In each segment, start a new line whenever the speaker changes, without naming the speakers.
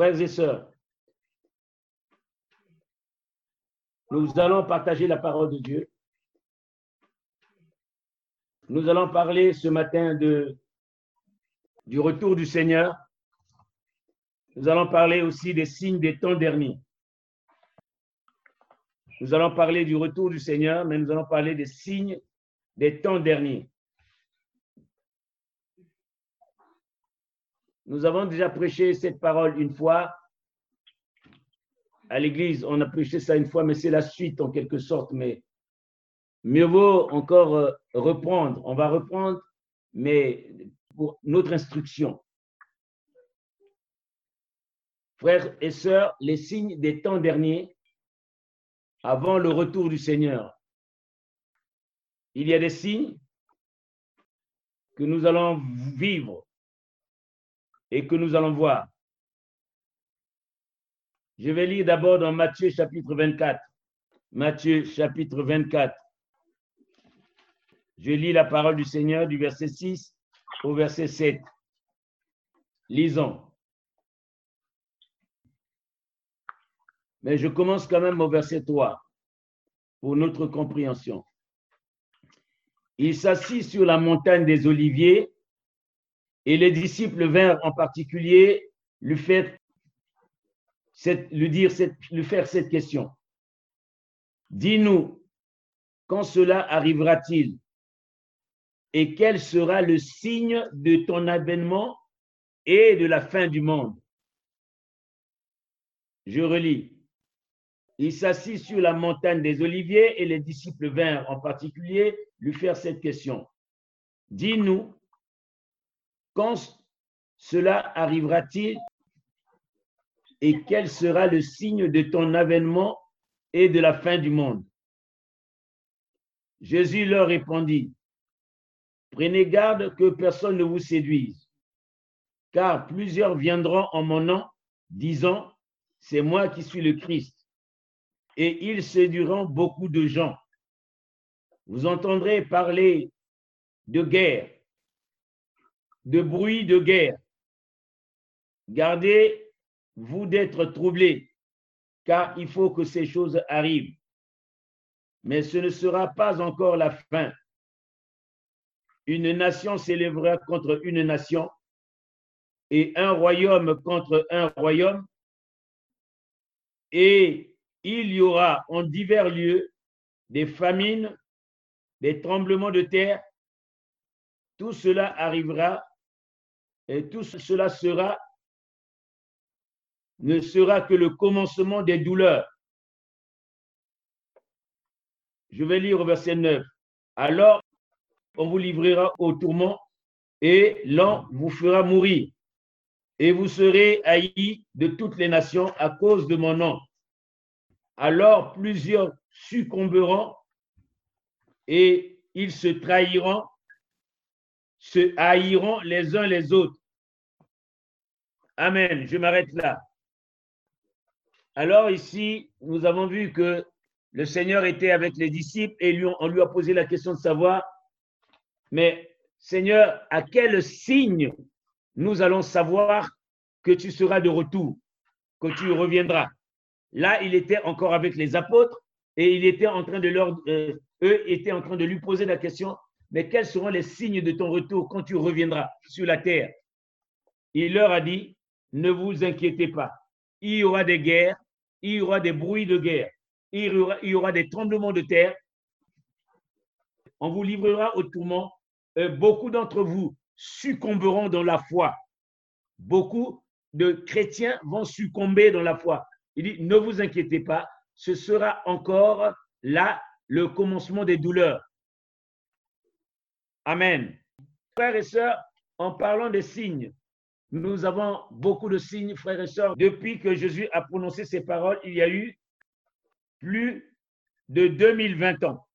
Frères et sœurs, nous allons partager la parole de Dieu. Nous allons parler ce matin du retour du Seigneur. Nous allons parler aussi des signes des temps derniers. Nous allons parler du retour du Seigneur, mais nous allons parler des signes des temps derniers. Nous avons déjà prêché cette parole une fois à l'église. On a prêché ça une fois, mais c'est la suite en quelque sorte. Mais mieux vaut encore euh, reprendre. On va reprendre, mais pour notre instruction. Frères et sœurs, les signes des temps derniers, avant le retour du Seigneur. Il y a des signes que nous allons vivre et que nous allons voir. Je vais lire d'abord dans Matthieu chapitre 24. Matthieu chapitre 24. Je lis la parole du Seigneur du verset 6 au verset 7. Lisons. Mais je commence quand même au verset 3 pour notre compréhension. Il s'assit sur la montagne des Oliviers et les disciples vinrent en particulier lui faire cette, lui dire lui faire cette question. Dis-nous, quand cela arrivera-t-il? Et quel sera le signe de ton avènement et de la fin du monde? Je relis. Il s'assit sur la montagne des Oliviers et les disciples vinrent en particulier lui faire cette question. Dis-nous, quand cela arrivera-t-il et quel sera le signe de ton avènement et de la fin du monde? Jésus leur répondit, Prenez garde que personne ne vous séduise, car plusieurs viendront en mon nom, disant, C'est moi qui suis le Christ, et ils séduiront beaucoup de gens. Vous entendrez parler de guerre de bruit de guerre. Gardez-vous d'être troublés, car il faut que ces choses arrivent. Mais ce ne sera pas encore la fin. Une nation s'élèvera contre une nation et un royaume contre un royaume. Et il y aura en divers lieux des famines, des tremblements de terre. Tout cela arrivera et tout cela ne sera que le commencement des douleurs. Je vais lire au verset 9. Alors, on vous livrera au tourment et l'an vous fera mourir. Et vous serez haïs de toutes les nations à cause de mon nom. Alors plusieurs succomberont et ils se trahiront, se haïront les uns les autres. Amen. Je m'arrête là. Alors ici, nous avons vu que le Seigneur était avec les disciples et on lui a posé la question de savoir, mais Seigneur, à quel signe nous allons savoir que tu seras de retour, que tu reviendras? Là, il était encore avec les apôtres et il était en train de leur, euh, eux étaient en train de lui poser la question, mais quels seront les signes de ton retour quand tu reviendras sur la terre? Il leur a dit, ne vous inquiétez pas. Il y aura des guerres, il y aura des bruits de guerre, il y aura, des tremblements de terre. On vous livrera au tourment. Euh, beaucoup d'entre vous succomberont dans la foi. Beaucoup de chrétiens vont succomber dans la foi. Il dit, ne vous inquiétez pas, ce sera encore là le commencement des douleurs. Amen. Frères et sœurs, en parlant des signes, nous avons beaucoup de signes, frères et sœurs. Depuis que Jésus a prononcé ces paroles, il y a eu plus de 2020 ans.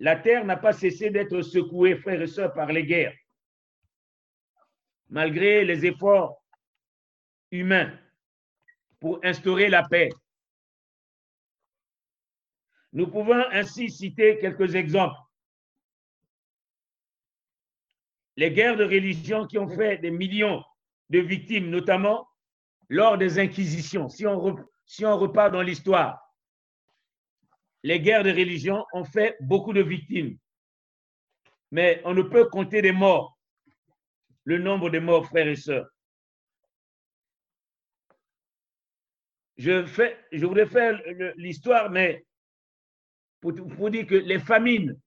La terre n'a pas cessé d'être secouée, frères et sœurs, par les guerres. Malgré les efforts humains pour instaurer la paix. Nous pouvons ainsi citer quelques exemples. Les guerres de religion qui ont fait des millions de victimes, notamment lors des inquisitions. Si on, repart dans l'histoire, les guerres de religion ont fait beaucoup de victimes. Mais on ne peut compter des morts, le nombre de morts, frères et sœurs. Je, voudrais faire l'histoire, mais pour, pour dire que les famines,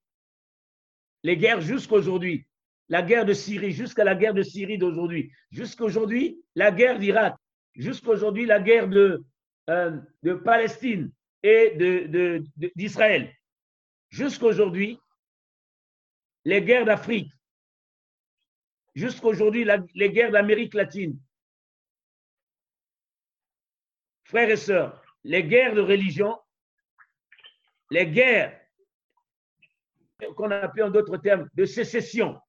les guerres jusqu'à aujourd'hui, la guerre de Syrie, jusqu'à la guerre de Syrie d'aujourd'hui, jusqu'à aujourd'hui, la guerre d'Irak, jusqu'à aujourd'hui, la guerre de, euh, de Palestine et d'Israël. De, jusqu'à aujourd'hui, les guerres d'Afrique, jusqu'à aujourd'hui, les guerres d'Amérique latine. Frères et sœurs, les guerres de religion, les guerres qu'on appelle en d'autres termes de sécession,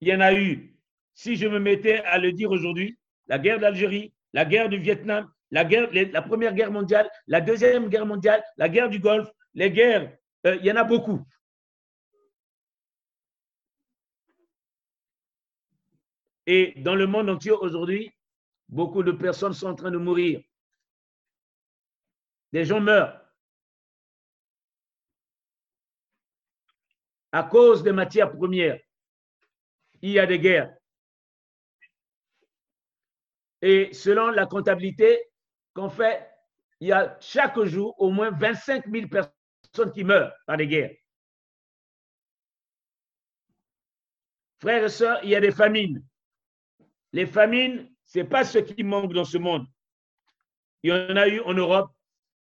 il y en a eu, si je me mettais à le dire aujourd'hui, la guerre d'Algérie, la guerre du Vietnam, la, la Première Guerre mondiale, la Deuxième Guerre mondiale, la guerre du Golfe, les guerres, euh, il y en a beaucoup. Et dans le monde entier aujourd'hui, beaucoup de personnes sont en train de mourir. Des gens meurent à cause des matières premières il y a des guerres. Et selon la comptabilité qu'on fait, il y a chaque jour au moins 25 000 personnes qui meurent par des guerres. Frères et sœurs, il y a des famines. Les famines, ce n'est pas ce qui manque dans ce monde. Il y en a eu en Europe,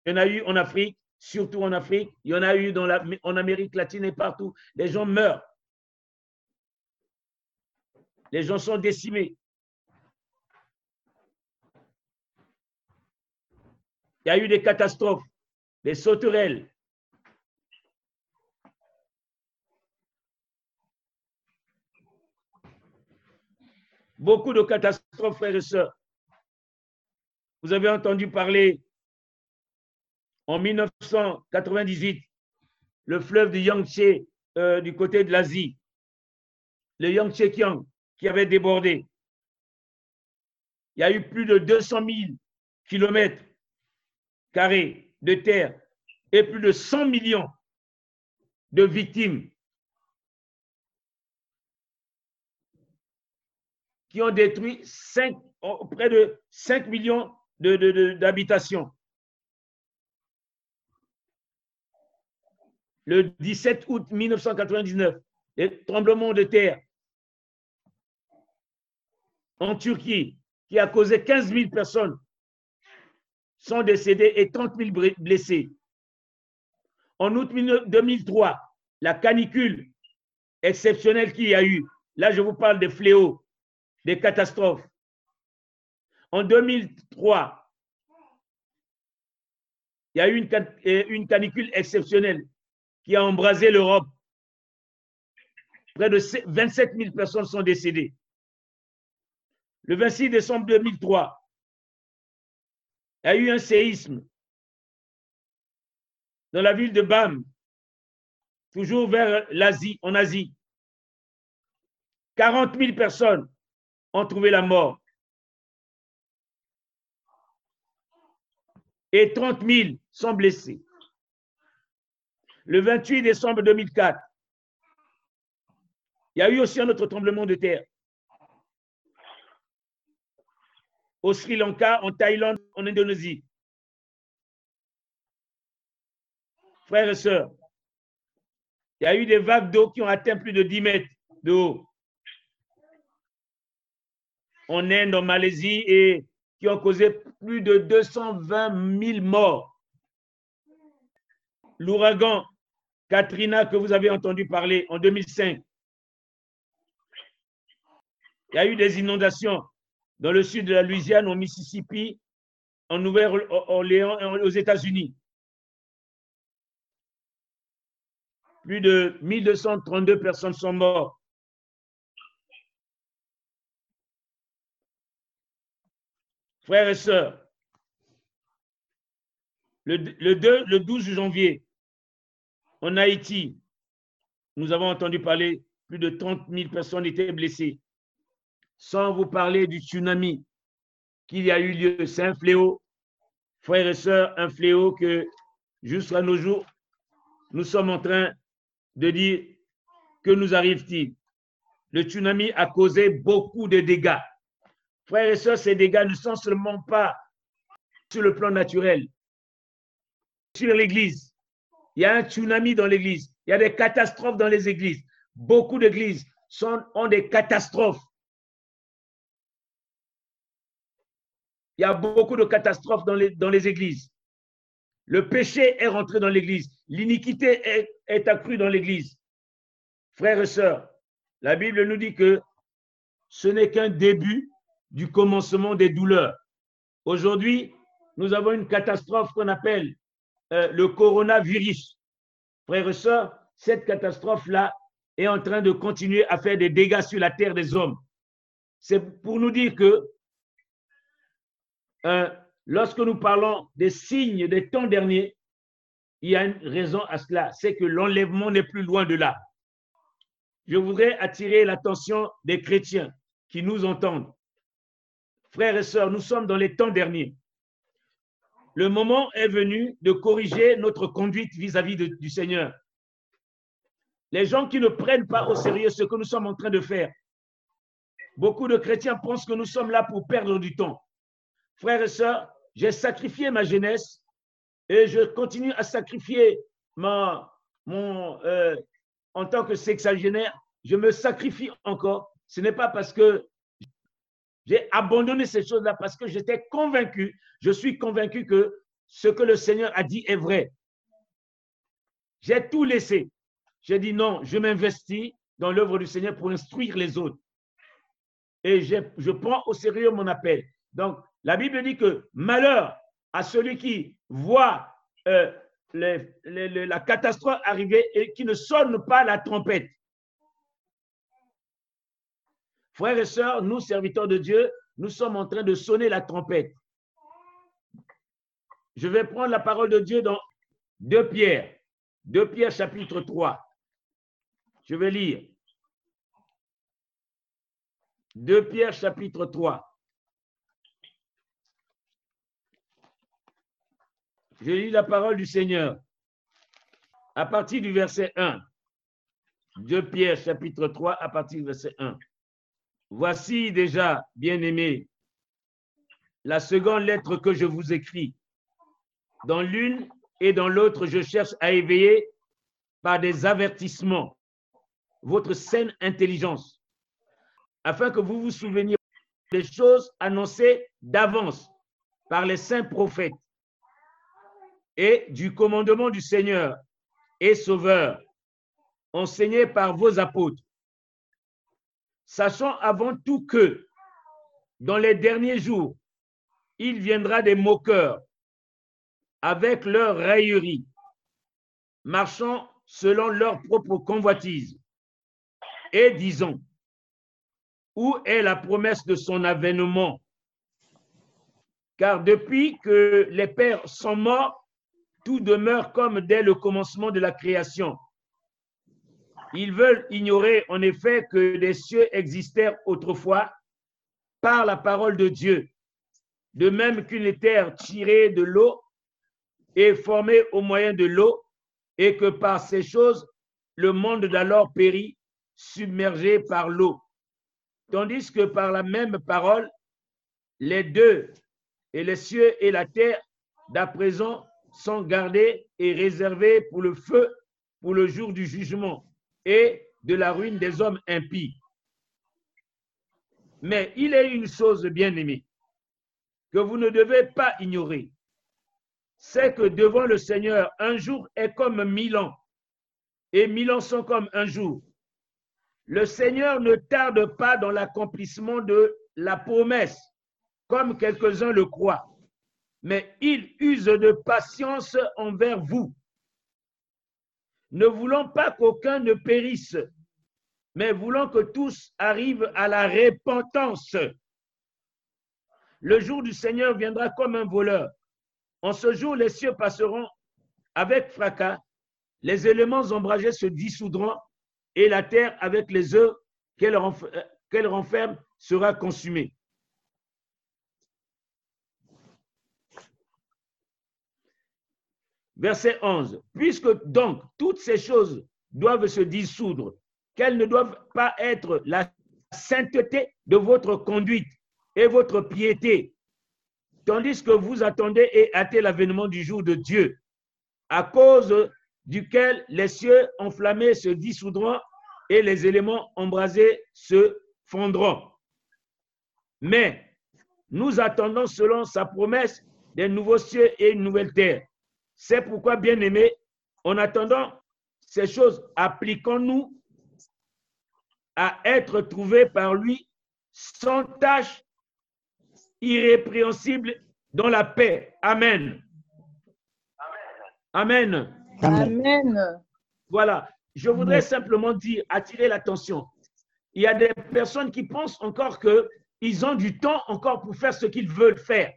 il y en a eu en Afrique, surtout en Afrique, il y en a eu en Amérique latine et partout. Les gens meurent. Les gens sont décimés. Il y a eu des catastrophes, des sauterelles. Beaucoup de catastrophes, frères et sœurs. Vous avez entendu parler en 1998, le fleuve du Yangtze euh, du côté de l'Asie, le Yangtze Kiang, qui avait débordé. Il y a eu plus de 200 000 kilomètres carrés de terre et plus de 100 millions de victimes qui ont détruit près de 5 millions d'habitations. Le 17 août 1999, les tremblements de terre en Turquie, qui a causé 15 000 personnes, sont décédées et 30 000 blessés. En août 2003, la canicule exceptionnelle qu'il y a eu, là je vous parle des fléaux, des catastrophes. En 2003, il y a eu une, une canicule exceptionnelle qui a embrasé l'Europe. Près de 27 000 personnes sont décédées le 26 décembre 2003, il y a eu un séisme dans la ville de Bam, toujours vers l'Asie, en Asie. 40 000 personnes ont trouvé la mort. Et 30 000 sont blessés. Le 28 décembre 2004, il y a eu aussi un autre tremblement de terre. Au Sri Lanka, en Thaïlande, en Indonésie. Frères et sœurs, il y a eu des vagues d'eau qui ont atteint plus de 10 mètres de haut. En Inde, en Malaisie, et qui ont causé plus de 220 000 morts. L'ouragan Katrina que vous avez entendu parler en 2005. Il y a eu des inondations dans le sud de la Louisiane, au Mississippi, en Nouvelle-Orléans aux États-Unis. Plus de 1232 personnes sont mortes. Frères et sœurs, le, le 12 janvier, en Haïti, nous avons entendu parler, plus de 30 000 personnes étaient blessées. Sans vous parler du tsunami qu'il y a eu lieu. C'est un fléau, frères et sœurs, un fléau que jusqu'à nos jours, nous sommes en train de dire que nous arrive-t-il? Le tsunami a causé beaucoup de dégâts. Frères et sœurs, ces dégâts ne sont seulement pas sur le plan naturel, sur l'Église. Il y a un tsunami dans l'Église. Il y a des catastrophes dans les églises. Beaucoup d'églises ont des catastrophes. Il y a beaucoup de catastrophes dans les, dans les églises. Le péché est rentré dans l'église. L'iniquité est, accrue dans l'église. Frères et sœurs, la Bible nous dit que ce n'est qu'un début du commencement des douleurs. Aujourd'hui, nous avons une catastrophe qu'on appelle euh, le coronavirus. Frères et sœurs, cette catastrophe-là est en train de continuer à faire des dégâts sur la terre des hommes. C'est pour nous dire que euh, lorsque nous parlons des signes des temps derniers, il y a une raison à cela, c'est que l'enlèvement n'est plus loin de là. Je voudrais attirer l'attention des chrétiens qui nous entendent. Frères et sœurs, nous sommes dans les temps derniers. Le moment est venu de corriger notre conduite vis-à-vis du Seigneur. Les gens qui ne prennent pas au sérieux ce que nous sommes en train de faire. Beaucoup de chrétiens pensent que nous sommes là pour perdre du temps. Frères et sœurs, j'ai sacrifié ma jeunesse et je continue à sacrifier mon, euh, en tant que sexagénaire. Je me sacrifie encore. Ce n'est pas parce que j'ai abandonné ces choses-là, parce que j'étais convaincu, je suis convaincu que ce que le Seigneur a dit est vrai. J'ai tout laissé. J'ai dit non, je m'investis dans l'œuvre du Seigneur pour instruire les autres. Et je, je prends au sérieux mon appel. Donc, la Bible dit que malheur à celui qui voit euh, la catastrophe arriver et qui ne sonne pas la trompette. Frères et sœurs, nous, serviteurs de Dieu, nous sommes en train de sonner la trompette. Je vais prendre la parole de Dieu dans 2 Pierre, 2 Pierre chapitre 3. Je vais lire. 2 Pierre chapitre 3. Je lis la parole du Seigneur à partir du verset 1. 2 Pierre chapitre 3 à partir du verset 1. Voici déjà, bien-aimés, la seconde lettre que je vous écris. Dans l'une et dans l'autre, je cherche à éveiller par des avertissements votre saine intelligence, afin que vous vous souveniez des choses annoncées d'avance par les saints prophètes et du commandement du Seigneur et Sauveur, enseigné par vos apôtres. Sachant avant tout que dans les derniers jours, il viendra des moqueurs avec leur raillerie, marchant selon leur propre convoitise, et disons, où est la promesse de son avènement? Car depuis que les pères sont morts, tout demeure comme dès le commencement de la création. Ils veulent ignorer en effet que des cieux existèrent autrefois par la parole de Dieu, de même qu'une terre tirée de l'eau est formée au moyen de l'eau, et que par ces choses, le monde d'alors périt, submergé par l'eau. Tandis que par la même parole, les deux, et les cieux et la terre, d'à présent, sont gardés et réservés pour le feu, pour le jour du jugement et de la ruine des hommes impies. Mais il est une chose bien aimée que vous ne devez pas ignorer, c'est que devant le Seigneur, un jour est comme mille ans, et mille ans sont comme un jour. Le Seigneur ne tarde pas dans l'accomplissement de la promesse, comme quelques-uns le croient mais il use de patience envers vous, ne voulant pas qu'aucun ne périsse, mais voulant que tous arrivent à la repentance. Le jour du Seigneur viendra comme un voleur. En ce jour, les cieux passeront avec fracas, les éléments ombragés se dissoudront, et la terre avec les œufs qu'elle qu'elle renferme sera consumée. Verset 11. Puisque donc toutes ces choses doivent se dissoudre, qu'elles ne doivent pas être la sainteté de votre conduite et votre piété, tandis que vous attendez et hâtez l'avènement du jour de Dieu, à cause duquel les cieux enflammés se dissoudront et les éléments embrasés se fondront. Mais nous attendons selon sa promesse des nouveaux cieux et une nouvelle terre. C'est pourquoi, bien aimés, en attendant ces choses, appliquons-nous à être trouvés par lui sans tâche, irrépréhensible dans la paix. Amen. Amen.
Amen.
Voilà. Je voudrais simplement dire, attirer l'attention. Il y a des personnes qui pensent encore qu'ils ont du temps encore pour faire ce qu'ils veulent faire.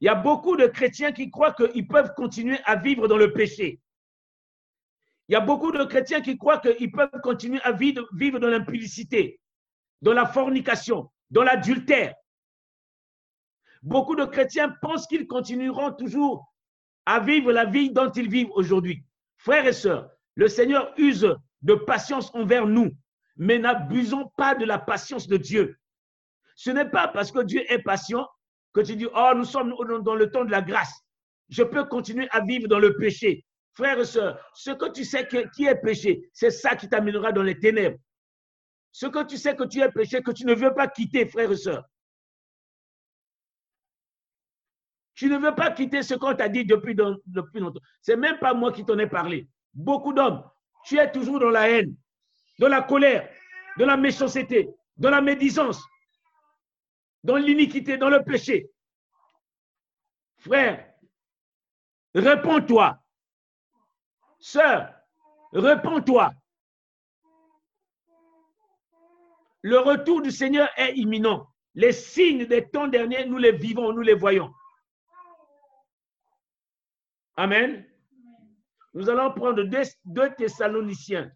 Il y a beaucoup de chrétiens qui croient qu'ils peuvent continuer à vivre dans le péché. Il y a beaucoup de chrétiens qui croient qu'ils peuvent continuer à vivre, dans l'impudicité, dans la fornication, dans l'adultère. Beaucoup de chrétiens pensent qu'ils continueront toujours à vivre la vie dont ils vivent aujourd'hui. Frères et sœurs, le Seigneur use de patience envers nous, mais n'abusons pas de la patience de Dieu. Ce n'est pas parce que Dieu est patient que tu dis, oh, nous sommes dans le temps de la grâce. Je peux continuer à vivre dans le péché. Frères et sœurs, ce que tu sais qui est péché, c'est ça qui t'amènera dans les ténèbres. Ce que tu sais que tu es péché, que tu ne veux pas quitter, frères et sœurs. Tu ne veux pas quitter ce qu'on t'a dit depuis, depuis longtemps. C'est même pas moi qui t'en ai parlé. Beaucoup d'hommes, tu es toujours dans la haine, dans la colère, dans la méchanceté, dans la médisance, dans l'iniquité, dans le péché. Frère, réponds-toi. Sœur, réponds-toi. Le retour du Seigneur est imminent. Les signes des temps derniers, nous les vivons, nous les voyons. Amen. Nous allons prendre deux, Thessaloniciens.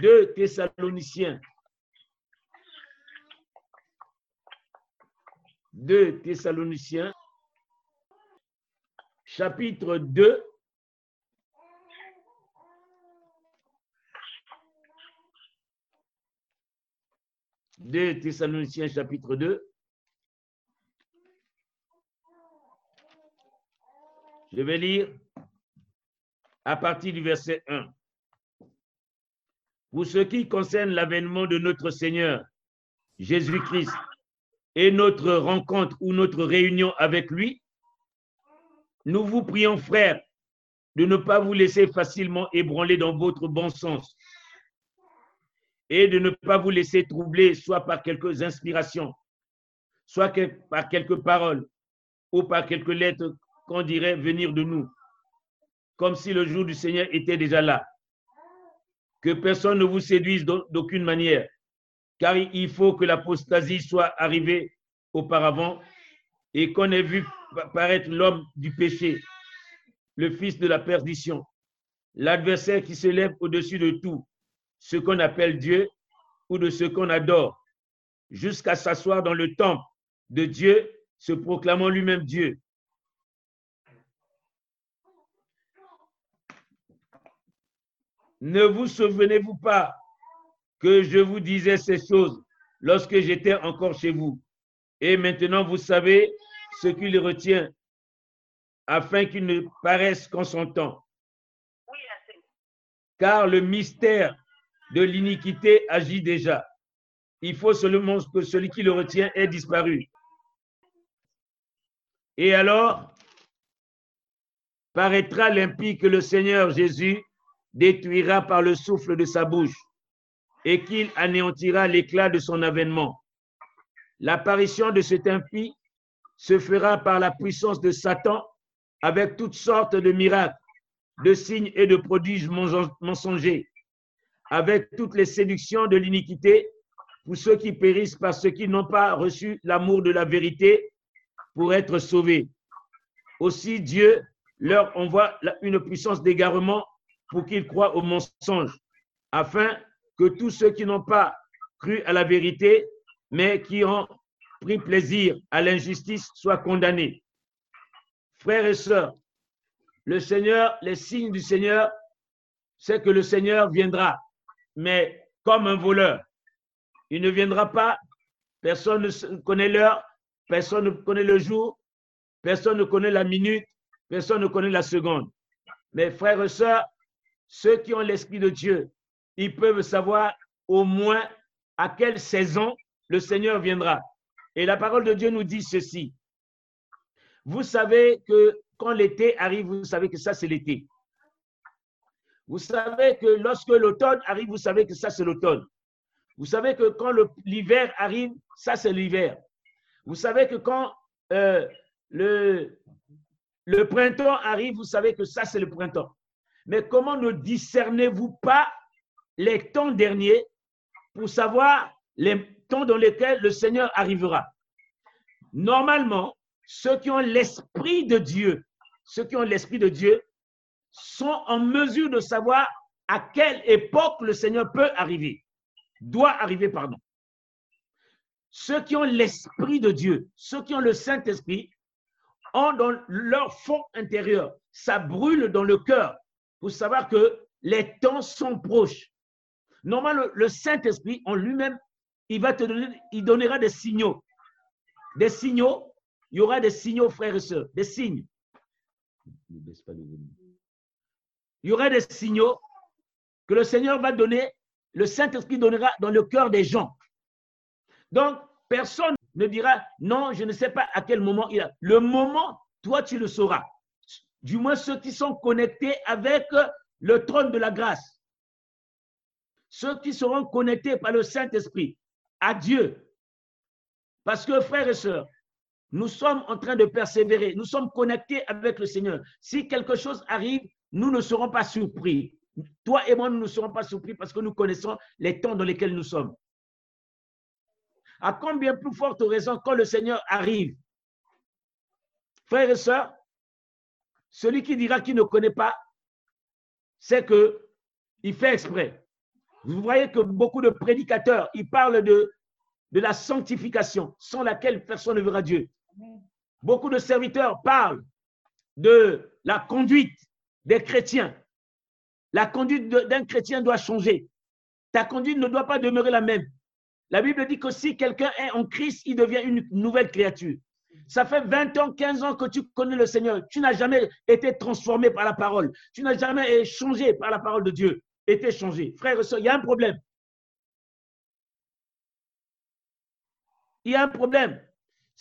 Deux Thessaloniciens. Deux Thessaloniciens. Chapitre 2. Deux Thessaloniciens chapitre 2. Je vais lire à partir du verset 1. Pour ce qui concerne l'avènement de notre Seigneur Jésus-Christ et notre rencontre ou notre réunion avec lui, nous vous prions, frères, de ne pas vous laisser facilement ébranler dans votre bon sens et de ne pas vous laisser troubler soit par quelques inspirations, soit par quelques paroles ou par quelques lettres qu'on dirait venir de nous, comme si le jour du Seigneur était déjà là. Que personne ne vous séduise d'aucune manière, car il faut que l'apostasie soit arrivée auparavant et qu'on ait vu paraître l'homme du péché, le fils de la perdition, l'adversaire qui se lève au-dessus de tout, ce qu'on appelle Dieu ou de ce qu'on adore, jusqu'à s'asseoir dans le temple de Dieu, se proclamant lui-même Dieu. Ne vous souvenez-vous pas que je vous disais ces choses lorsque j'étais encore chez vous Et maintenant, vous savez ce qui retient afin qu'ils ne paraissent qu'en son temps. Car le mystère de l'iniquité agit déjà. Il faut seulement que celui qui le retient ait disparu. Et alors, paraîtra limpide que le Seigneur Jésus détruira par le souffle de sa bouche et qu'il anéantira l'éclat de son avènement. L'apparition de cet impie se fera par la puissance de Satan avec toutes sortes de miracles, de signes et de prodiges mensongers, avec toutes les séductions de l'iniquité pour ceux qui périssent parce qu'ils n'ont pas reçu l'amour de la vérité pour être sauvés. Aussi Dieu leur envoie une puissance d'égarement pour qu'ils croient au mensonge, afin que tous ceux qui n'ont pas cru à la vérité, mais qui ont pris plaisir à l'injustice soient condamnés. Frères et sœurs, le Seigneur, les signes du Seigneur, c'est que le Seigneur viendra, mais comme un voleur. Il ne viendra pas, personne ne connaît l'heure, personne ne connaît le jour, personne ne connaît la minute, personne ne connaît la seconde. Mais frères et sœurs, ceux qui ont l'Esprit de Dieu, ils peuvent savoir au moins à quelle saison le Seigneur viendra. Et la parole de Dieu nous dit ceci. Vous savez que quand l'été arrive, vous savez que ça, c'est l'été. Vous savez que lorsque l'automne arrive, vous savez que ça, c'est l'automne. Vous savez que quand l'hiver arrive, ça, c'est l'hiver. Vous savez que quand euh, le, le printemps arrive, vous savez que ça, c'est le printemps. Mais comment ne discernez-vous pas les temps derniers pour savoir les temps dans lesquels le Seigneur arrivera? Normalement, ceux qui ont l'Esprit de Dieu, ceux qui ont l'Esprit de Dieu, sont en mesure de savoir à quelle époque le Seigneur peut arriver, doit arriver, pardon. Ceux qui ont l'Esprit de Dieu, ceux qui ont le Saint-Esprit, ont dans leur fond intérieur, ça brûle dans le cœur pour savoir que les temps sont proches. Normalement, le, Saint-Esprit en lui-même, il va te donner, il donnera des signaux. Des signaux, il y aura des signaux, frères et sœurs, des signes. Il y aura des signaux que le Seigneur va donner, le Saint-Esprit donnera dans le cœur des gens. Donc, personne ne dira non, je ne sais pas à quel moment il a. Le moment, toi, tu le sauras. Du moins ceux qui sont connectés avec le trône de la grâce. Ceux qui seront connectés par le Saint-Esprit à Dieu. Parce que, frères et sœurs, nous sommes en train de persévérer. Nous sommes connectés avec le Seigneur. Si quelque chose arrive, nous ne serons pas surpris. Toi et moi, nous ne serons pas surpris parce que nous connaissons les temps dans lesquels nous sommes. À combien plus forte raison quand le Seigneur arrive? Frères et sœurs, celui qui dira qu'il ne connaît pas, c'est que il fait exprès. Vous voyez que beaucoup de prédicateurs, ils parlent de, de la sanctification sans laquelle personne ne verra Dieu. Beaucoup de serviteurs parlent de la conduite des chrétiens. La conduite d'un chrétien doit changer. Ta conduite ne doit pas demeurer la même. La Bible dit que si quelqu'un est en Christ, il devient une nouvelle créature. Ça fait 20 ans, 15 ans que tu connais le Seigneur. Tu n'as jamais été transformé par la parole. Tu n'as jamais changé par la parole de Dieu. Été changé. Frère et soeur, il y a un problème. Il y a un problème.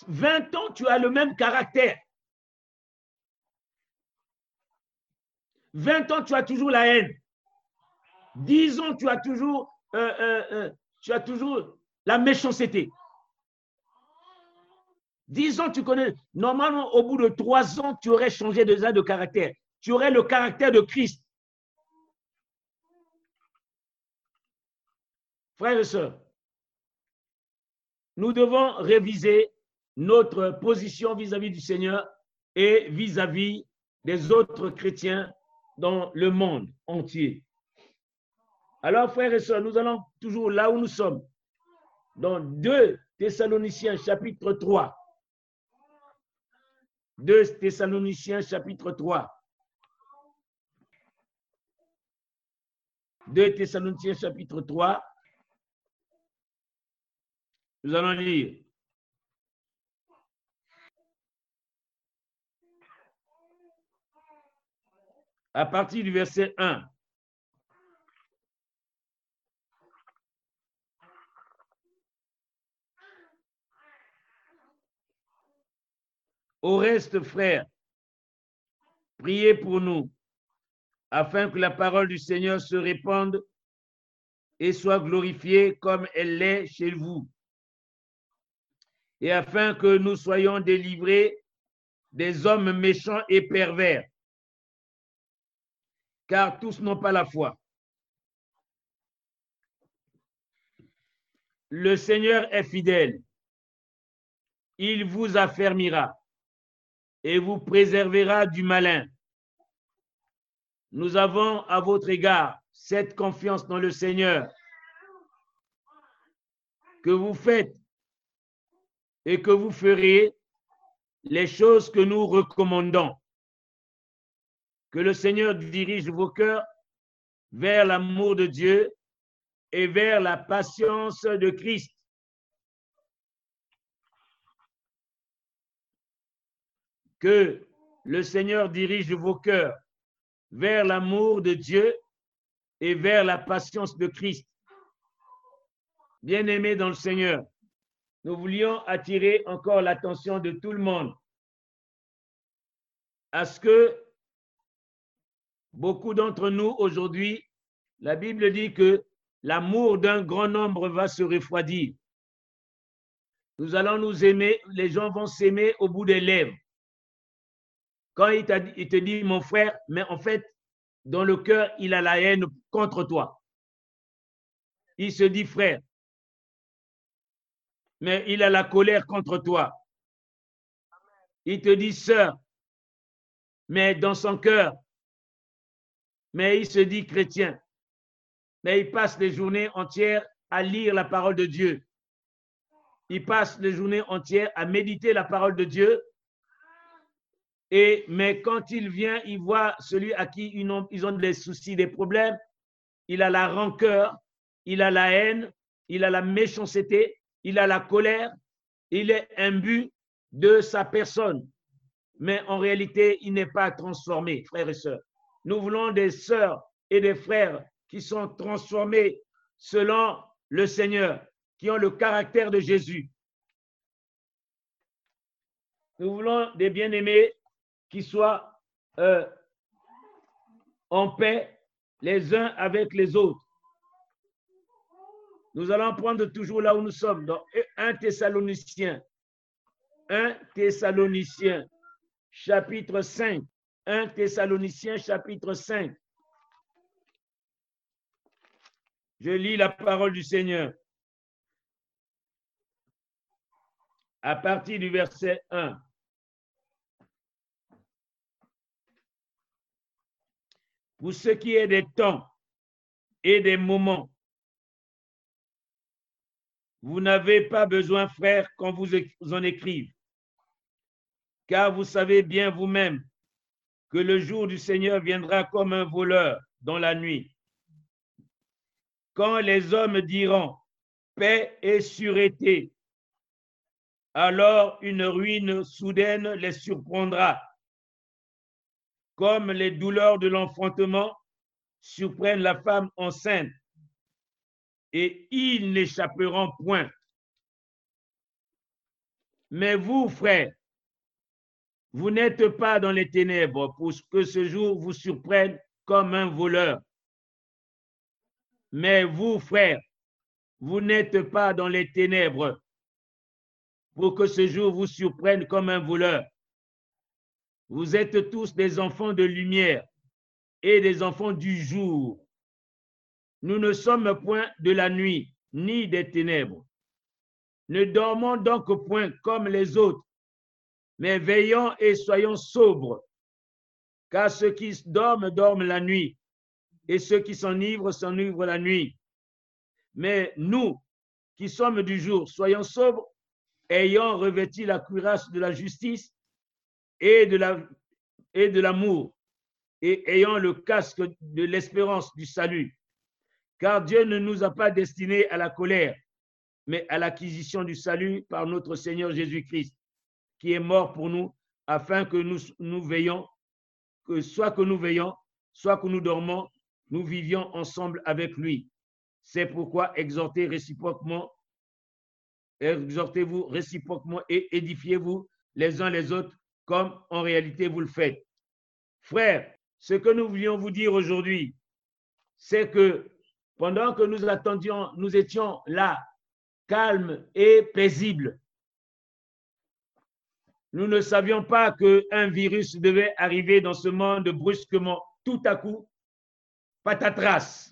20 ans, tu as le même caractère. 20 ans, tu as toujours la haine. 10 ans, tu as toujours euh, euh, euh, tu as toujours la méchanceté. Dix ans, tu connais. Normalement, au bout de trois ans, tu aurais changé déjà de caractère. Tu aurais le caractère de Christ. Frères et sœurs, nous devons réviser notre position vis-à-vis du Seigneur et vis-à-vis -vis des autres chrétiens dans le monde entier. Alors, frères et sœurs, nous allons toujours là où nous sommes, dans 2 Thessaloniciens chapitre 3. 2 Thessaloniciens chapitre 3. 2 Thessaloniciens chapitre 3. Nous allons lire. À partir du verset 1. Au reste, frères, priez pour nous, afin que la parole du Seigneur se répande et soit glorifiée comme elle l'est chez vous, et afin que nous soyons délivrés des hommes méchants et pervers, car tous n'ont pas la foi. Le Seigneur est fidèle. Il vous affermira et vous préservera du malin. Nous avons à votre égard cette confiance dans le Seigneur que vous faites et que vous ferez les choses que nous recommandons. Que le Seigneur dirige vos cœurs vers l'amour de Dieu et vers la patience de Christ. Que le Seigneur dirige vos cœurs vers l'amour de Dieu et vers la patience de Christ. Bien-aimés dans le Seigneur, nous voulions attirer encore l'attention de tout le monde à ce que beaucoup d'entre nous aujourd'hui, la Bible dit que l'amour d'un grand nombre va se refroidir. Nous allons nous aimer, les gens vont s'aimer au bout des lèvres. Quand il, il, te dit, mon frère, mais en fait, dans le cœur, il a la haine contre toi. Il se dit frère, mais il a la colère contre toi. Il te dit sœur, mais dans son cœur, mais il se dit chrétien. Mais il passe les journées entières à lire la parole de Dieu. Il passe les journées entières à méditer la parole de Dieu. Et, mais quand il vient, il voit celui à qui ils ont, ils ont des soucis, des problèmes. Il a la rancœur, il a la haine, il a la méchanceté, il a la colère, il est imbu de sa personne. Mais en réalité, il n'est pas transformé, frères et sœurs. Nous voulons des sœurs et des frères qui sont transformés selon le Seigneur, qui ont le caractère de Jésus. Nous voulons des bien-aimés qui soient euh, en paix les uns avec les autres. Nous allons prendre toujours là où nous sommes, dans 1 Thessalonicien. 1 Thessalonicien, chapitre 5. 1 Thessaloniciens, chapitre 5. Je lis la parole du Seigneur. À partir du verset 1. Pour ce qui est des temps et des moments, vous n'avez pas besoin, frère, qu'on vous en écrive, car vous savez bien vous-même que le jour du Seigneur viendra comme un voleur dans la nuit. Quand les hommes diront paix et sûreté, alors une ruine soudaine les surprendra, comme les douleurs de l'enfantement surprennent la femme enceinte et ils n'échapperont point. Mais vous, frères, vous n'êtes pas dans les ténèbres pour que ce jour vous surprenne comme un voleur. Mais vous, frères, vous n'êtes pas dans les ténèbres pour que ce jour vous surprenne comme un voleur. Vous êtes tous des enfants de lumière et des enfants du jour. Nous ne sommes point de la nuit, ni des ténèbres. Ne dormons donc point comme les autres, mais veillons et soyons sobres, car ceux qui dorment, dorment la nuit, et ceux qui s'enivrent, s'enivrent la nuit. Mais nous, qui sommes du jour, soyons sobres, ayant revêti la cuirasse de la justice et de et de l'amour, et ayant le casque de l'espérance du salut. Car Dieu ne nous a pas destinés à la colère, mais à l'acquisition du salut par notre Seigneur Jésus-Christ, qui est mort pour nous, afin que nous, nous veillons, que soit que nous veillons, soit que nous dormons, nous vivions ensemble avec lui. C'est pourquoi exhortez réciproquement, exhortez-vous réciproquement et édifiez-vous les uns les autres comme en réalité vous le faites. Frères, ce que nous voulions vous dire aujourd'hui, c'est que pendant que nous attendions, nous étions là, calmes et paisibles. Nous ne savions pas qu'un virus devait arriver dans ce monde brusquement, tout à coup, patatras.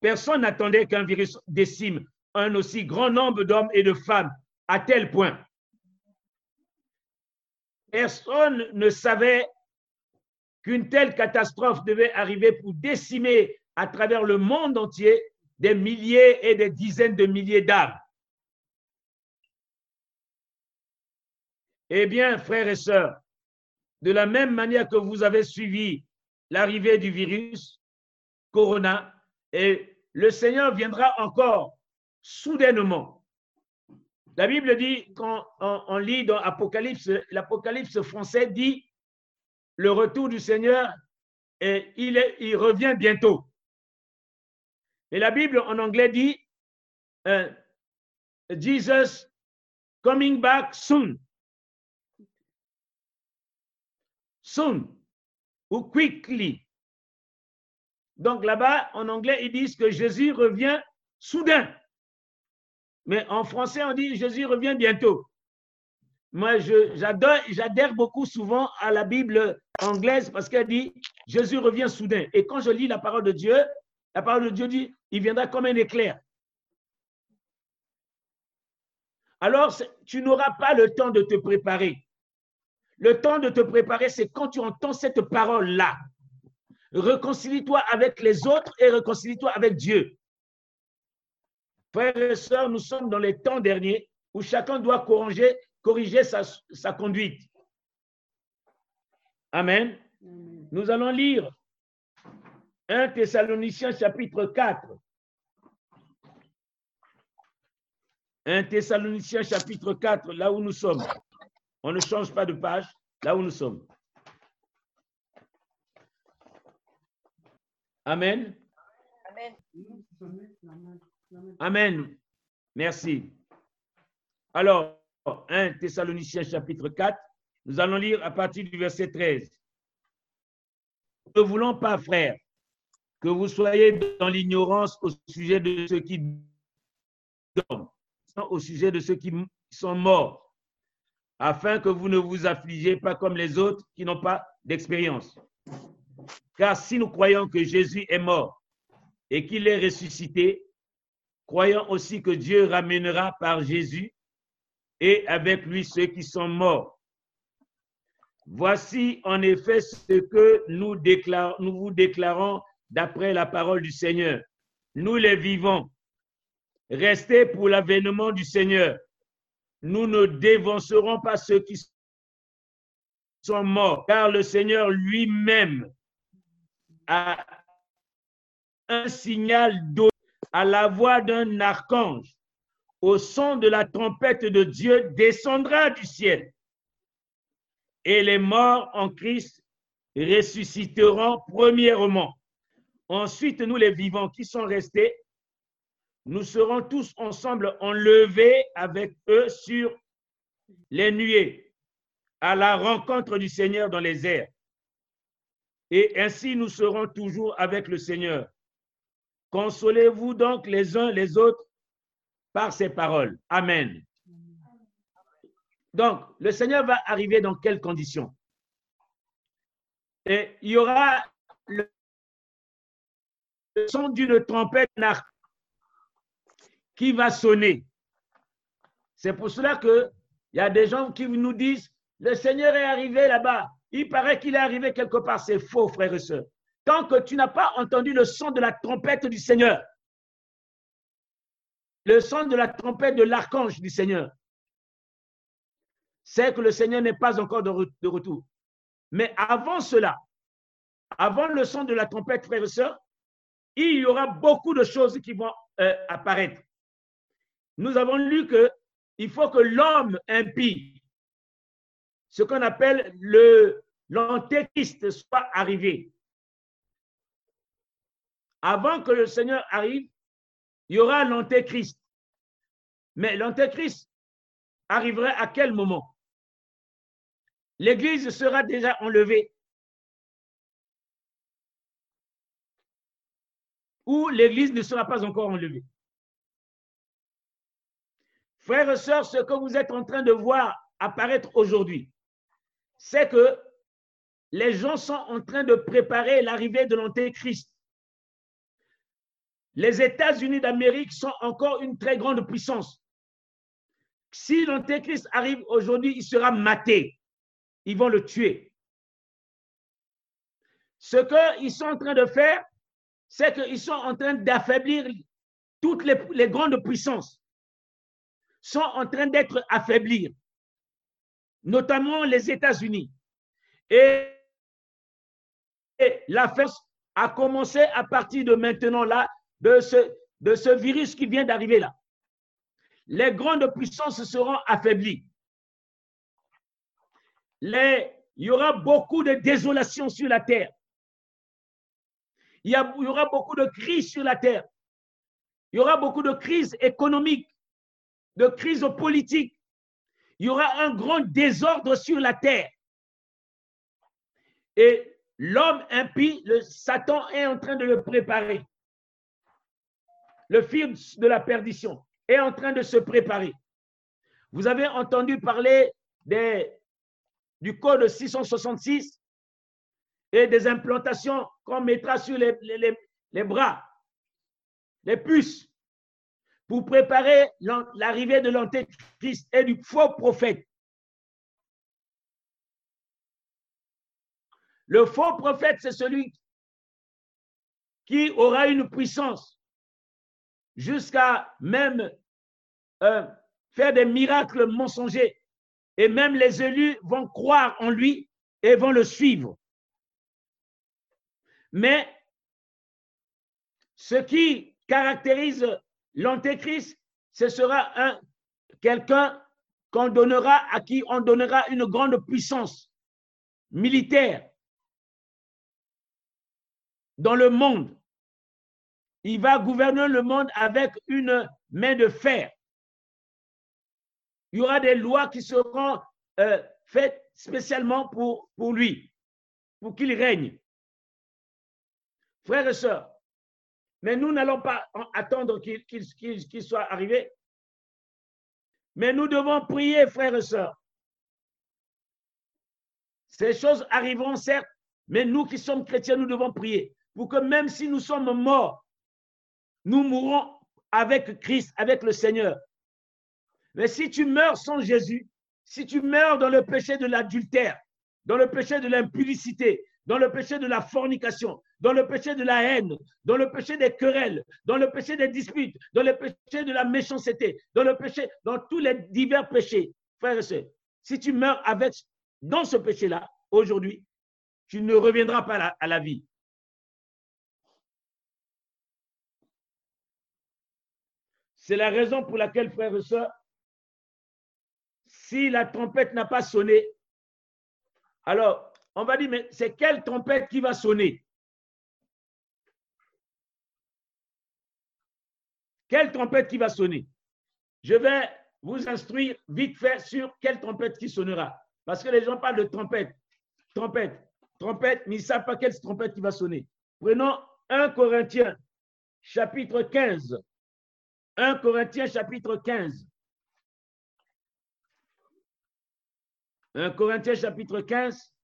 Personne n'attendait qu'un virus décime un aussi grand nombre d'hommes et de femmes à tel point. Personne ne savait qu'une telle catastrophe devait arriver pour décimer à travers le monde entier des milliers et des dizaines de milliers d'âmes. Eh bien, frères et sœurs, de la même manière que vous avez suivi l'arrivée du virus, Corona, et le Seigneur viendra encore soudainement. La Bible dit, quand on, lit dans Apocalypse, l'Apocalypse français dit, le retour du Seigneur, et il, revient bientôt. Et la Bible en anglais dit, euh, Jesus coming back soon. Soon ou quickly. Donc là-bas, en anglais, ils disent que Jésus revient soudain. Mais en français, on dit Jésus revient bientôt. Moi, j'adhère beaucoup souvent à la Bible anglaise parce qu'elle dit Jésus revient soudain. Et quand je lis la parole de Dieu, la parole de Dieu dit il viendra comme un éclair. Alors, tu n'auras pas le temps de te préparer. Le temps de te préparer, c'est quand tu entends cette parole-là. Réconcilie-toi avec les autres et réconcilie-toi avec Dieu. Frères et sœurs, nous sommes dans les temps derniers où chacun doit corriger, corriger sa, sa conduite. Amen. Nous allons lire 1 Thessaloniciens chapitre 4. 1 Thessaloniciens chapitre 4, là où nous sommes. On ne change pas de page, là où nous sommes. Amen. Amen. Amen. Merci. Alors, 1 Thessaloniciens chapitre 4, nous allons lire à partir du verset 13. Ne voulons pas, frères, que vous soyez dans l'ignorance au sujet de ceux qui au sujet de ceux qui sont morts, afin que vous ne vous affligez pas comme les autres qui n'ont pas d'expérience. Car si nous croyons que Jésus est mort et qu'il est ressuscité, croyons aussi que Dieu ramènera par Jésus et avec lui ceux qui sont morts. Voici en effet ce que nous, vous déclarons d'après la parole du Seigneur. Nous les vivons. Restez pour l'avènement du Seigneur. Nous ne dévancerons pas ceux qui sont morts, car le Seigneur lui-même a un signal d'eau à la voix d'un archange, au son de la trompette de Dieu, descendra du ciel. Et les morts en Christ ressusciteront premièrement. Ensuite, nous les vivants qui sont restés, nous serons tous ensemble enlevés avec eux sur les nuées, à la rencontre du Seigneur dans les airs. Et ainsi nous serons toujours avec le Seigneur. Consolez-vous donc les uns les autres par ces paroles. Amen. Donc, le Seigneur va arriver dans quelles conditions? Et il y aura le son d'une trompette qui va sonner. C'est pour cela que il y a des gens qui nous disent le Seigneur est arrivé là-bas. Il paraît qu'il est arrivé quelque part. C'est faux, frères et sœurs tant que tu n'as pas entendu le son de la trompette du Seigneur, le son de la trompette de l'archange du Seigneur, c'est que le Seigneur n'est pas encore de, retour. Mais avant cela, avant le son de la trompette, frères et sœurs, il y aura beaucoup de choses qui vont euh, apparaître. Nous avons lu que il faut que l'homme impie, ce qu'on appelle le l'antéchrist, soit arrivé avant que le Seigneur arrive, il y aura l'antéchrist. Mais l'antéchrist arriverait à quel moment? L'Église sera déjà enlevée. Ou l'Église ne sera pas encore enlevée. Frères et sœurs, ce que vous êtes en train de voir apparaître aujourd'hui, c'est que les gens sont en train de préparer l'arrivée de l'antéchrist les États-Unis d'Amérique sont encore une très grande puissance. Si l'Antéchrist arrive aujourd'hui, il sera maté. Ils vont le tuer. Ce qu'ils sont en train de faire, c'est qu'ils sont en train d'affaiblir toutes les, grandes puissances sont en train d'être affaiblies, notamment les États-Unis. Et, et la force a commencé à partir de maintenant là, de ce, virus qui vient d'arriver là. Les grandes puissances seront affaiblies. Il y aura beaucoup de désolation sur la terre. Il y, il y aura beaucoup de crises sur la terre. Il y aura beaucoup de crises économiques, de crises politiques. Il y aura un grand désordre sur la terre. Et l'homme impie, le Satan est en train de le préparer. Le fils de la perdition est en train de se préparer. Vous avez entendu parler du code 666 et des implantations qu'on mettra sur les bras, les puces, pour préparer l'arrivée de l'antéchrist et du faux prophète. Le faux prophète, c'est celui qui aura une puissance jusqu'à même euh, faire des miracles mensongers. Et même les élus vont croire en lui et vont le suivre. Mais ce qui caractérise l'antéchrist, ce sera un quelqu'un qu'on donnera à qui on donnera une grande puissance militaire dans le monde. Il va gouverner le monde avec une main de fer. Il y aura des lois qui seront euh, faites spécialement pour, pour lui, pour qu'il règne. Frères et sœurs, mais nous n'allons pas attendre qu'il soit arrivé. Mais nous devons prier, frères et sœurs. Ces choses arriveront certes, mais nous qui sommes chrétiens, nous devons prier pour que même si nous sommes morts, nous mourrons avec Christ, avec le Seigneur. Mais si tu meurs sans Jésus, si tu meurs dans le péché de l'adultère, dans le péché de l'impudicité, dans le péché de la fornication, dans le péché de la haine, dans le péché des querelles, dans le péché des disputes, dans le péché de la méchanceté, dans le péché, dans tous les divers péchés, frères et sœurs, si tu meurs avec, dans ce péché-là, aujourd'hui, tu ne reviendras pas à la vie. C'est la raison pour laquelle, frères et sœurs, si la trompette n'a pas sonné, alors on va dire, mais c'est quelle trompette qui va sonner? Quelle trompette qui va sonner? Je vais vous instruire vite fait sur quelle trompette qui sonnera. Parce que les gens parlent de trompette, trompette, trompette, mais ils ne savent pas quelle trompette qui va sonner. Prenons 1 Corinthiens, chapitre 15. 1 Corinthiens chapitre 15. 1 Corinthiens chapitre 15.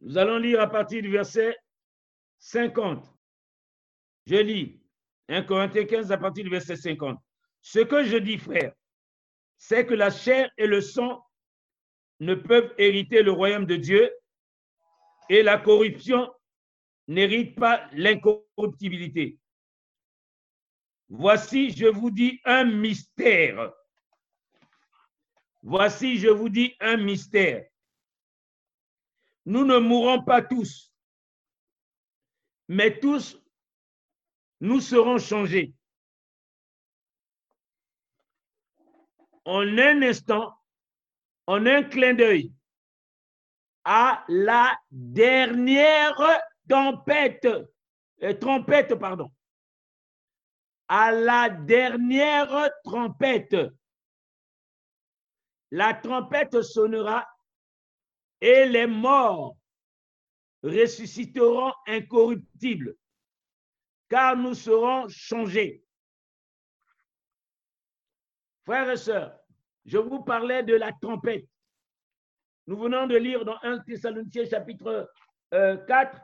Nous allons lire à partir du verset 50. Je lis 1 Corinthiens 15 à partir du verset 50. Ce que je dis, frère, c'est que la chair et le sang ne peuvent hériter le royaume de Dieu, et la corruption n'hérite pas l'incorruptibilité. Voici, je vous dis un mystère. Voici, je vous dis un mystère. Nous ne mourrons pas tous, mais tous, nous serons changés. En un instant, en un clin d'œil, à la dernière tempête, euh, trompette, pardon, à la dernière trompette. La trompette sonnera et les morts ressusciteront incorruptibles, car nous serons changés. Frères et sœurs, je vous parlais de la trompette. Nous venons de lire dans 1 Thessaloniciens chapitre 4 euh,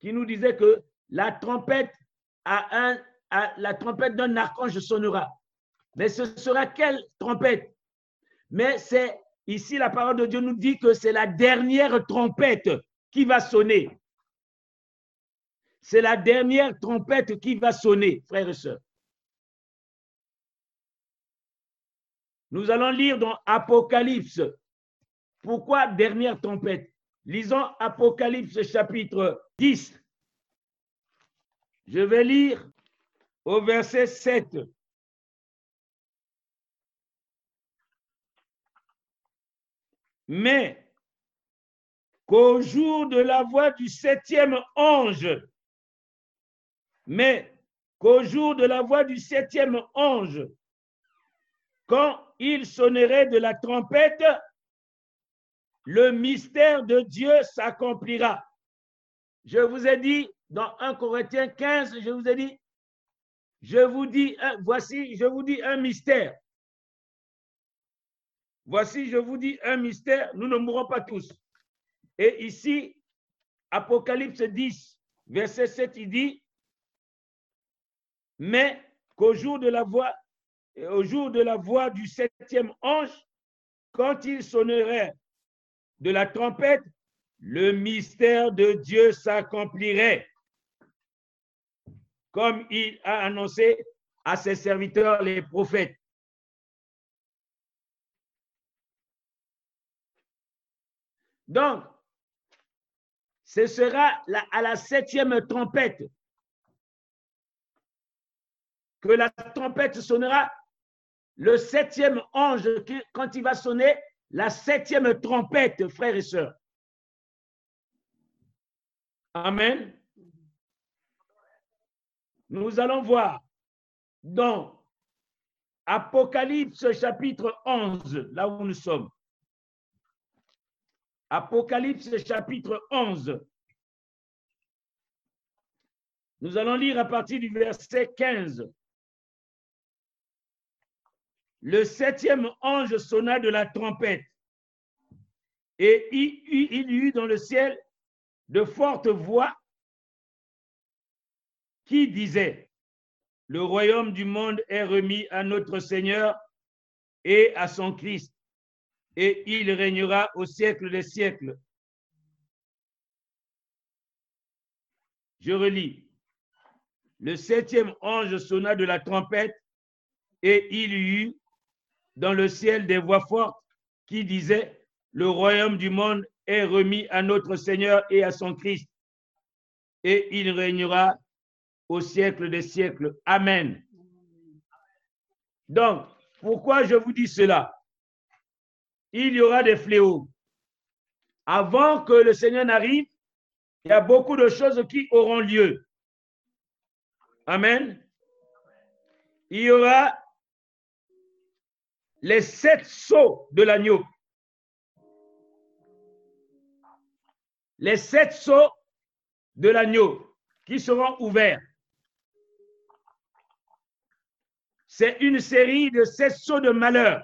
qui nous disait que la trompette un, la trompette d'un archange sonnera. Mais ce sera quelle trompette? Mais c'est ici la parole de Dieu nous dit que c'est la dernière trompette qui va sonner. C'est la dernière trompette qui va sonner, frères et sœurs. Nous allons lire dans Apocalypse. Pourquoi dernière trompette Lisons Apocalypse chapitre 10. Je vais lire au verset 7. Mais qu'au jour de la voix du septième ange, mais qu'au jour de la voix du septième ange, quand il sonnerait de la trompette, le mystère de Dieu s'accomplira. Je vous ai dit dans 1 Corinthiens 15, je vous ai dit, je vous dis, voici, je vous dis un mystère. Voici, je vous dis un mystère, nous ne mourrons pas tous. Et ici, Apocalypse 10, verset 7, il dit, mais qu'au jour de la voix, au jour de la voix du septième ange, quand il sonnerait de la trompette, le mystère de Dieu s'accomplirait, comme il a annoncé à ses serviteurs, les prophètes. Donc, ce sera à la septième trompette que la trompette sonnera. Le septième ange, quand il va sonner, la septième trompette, frères et sœurs. Amen. Nous allons voir dans Apocalypse chapitre 11, là où nous sommes. Apocalypse chapitre 11. Nous allons lire à partir du verset 15. Le septième ange sonna de la trompette et il, y eut dans le ciel de fortes voix qui disaient, le royaume du monde est remis à notre Seigneur et à son Christ et il régnera au siècle des siècles. Je relis. Le septième ange sonna de la trompette et il y eut dans le ciel des voix fortes qui disaient, le royaume du monde est remis à notre Seigneur et à son Christ, et il régnera au siècle des siècles. Amen. Donc, pourquoi je vous dis cela? Il y aura des fléaux. Avant que le Seigneur n'arrive, il y a beaucoup de choses qui auront lieu. Amen. Il y aura les sept sceaux de l'agneau. Les sept sceaux de l'agneau qui seront ouverts. C'est une série de sept sceaux de malheur.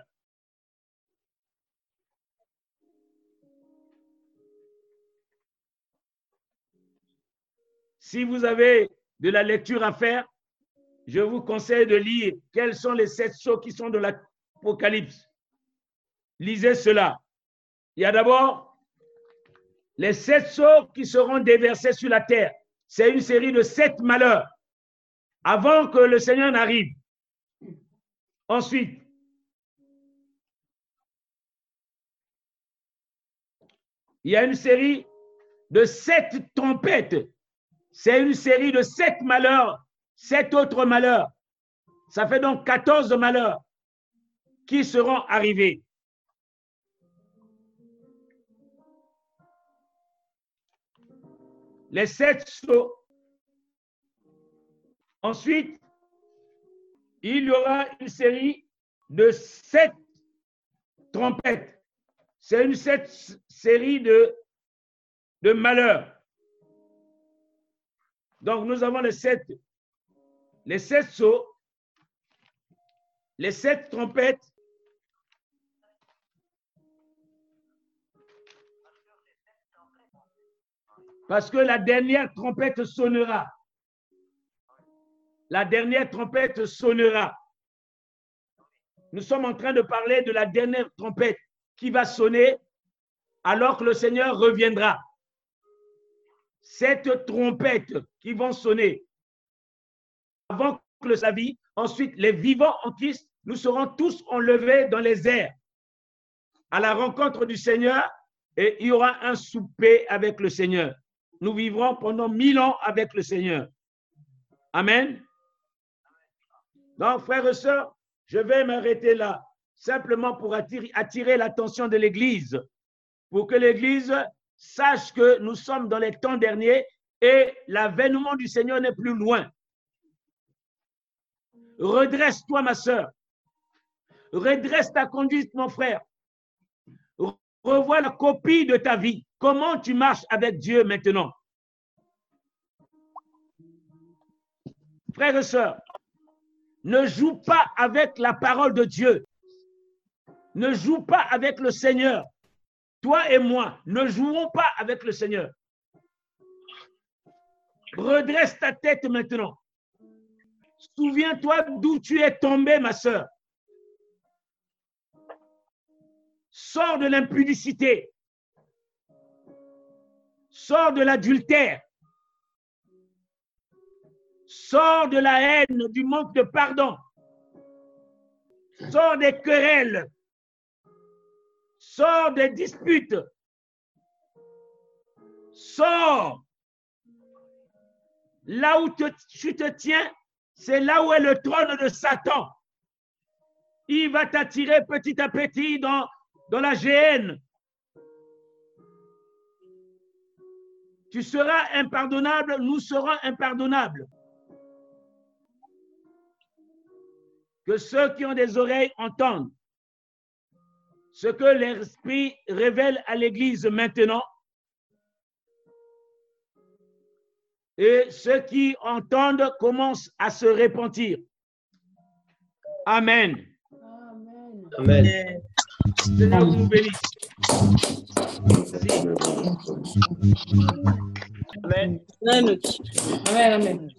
Si vous avez de la lecture à faire, je vous conseille de lire quels sont les sept sceaux qui sont de l'Apocalypse. Lisez cela. Il y a d'abord les sept sceaux qui seront déversés sur la terre. C'est une série de sept malheurs avant que le Seigneur n'arrive. Ensuite, il y a une série de sept trompettes c'est une série de sept malheurs, sept autres malheurs. Ça fait donc 14 malheurs qui seront arrivés. Les sept sauts. Ensuite, il y aura une série de sept trompettes. C'est une série de, de malheurs. Donc, nous avons les sept, les sept sauts, les sept trompettes, parce que la dernière trompette sonnera. La dernière trompette sonnera. Nous sommes en train de parler de la dernière trompette qui va sonner alors que le Seigneur reviendra. cette trompette qui vont sonner avant que le vie, ensuite les vivants en Christ, nous serons tous enlevés dans les airs à la rencontre du Seigneur et il y aura un souper avec le Seigneur. Nous vivrons pendant mille ans avec le Seigneur. Amen. Donc, frères et sœurs, je vais m'arrêter là, simplement pour attirer, l'attention de l'Église, pour que l'Église sache que nous sommes dans les temps derniers et l'avènement du Seigneur n'est plus loin. Redresse-toi, ma sœur. Redresse ta conduite, mon frère. Revois la copie de ta vie. Comment tu marches avec Dieu maintenant? Frères et sœurs, ne joue pas avec la parole de Dieu. Ne joue pas avec le Seigneur. Toi et moi, ne jouons pas avec le Seigneur. Redresse ta tête maintenant. Souviens-toi d'où tu es tombé, ma sœur. Sors de l'impudicité. Sors de l'adultère. Sors de la haine, du manque de pardon. Sors des querelles. Sors des disputes. Sors. Là où tu te tiens, c'est là où est le trône de Satan. Il va t'attirer petit à petit dans, dans la GN. Tu seras impardonnable, nous serons impardonnables. Que ceux qui ont des oreilles entendent ce que l'Esprit révèle à l'Église maintenant. Et ceux qui entendent commencent à se repentir. Amen.
Amen.
Seigneur vous bénisse.
Amen.
Amen. Amen.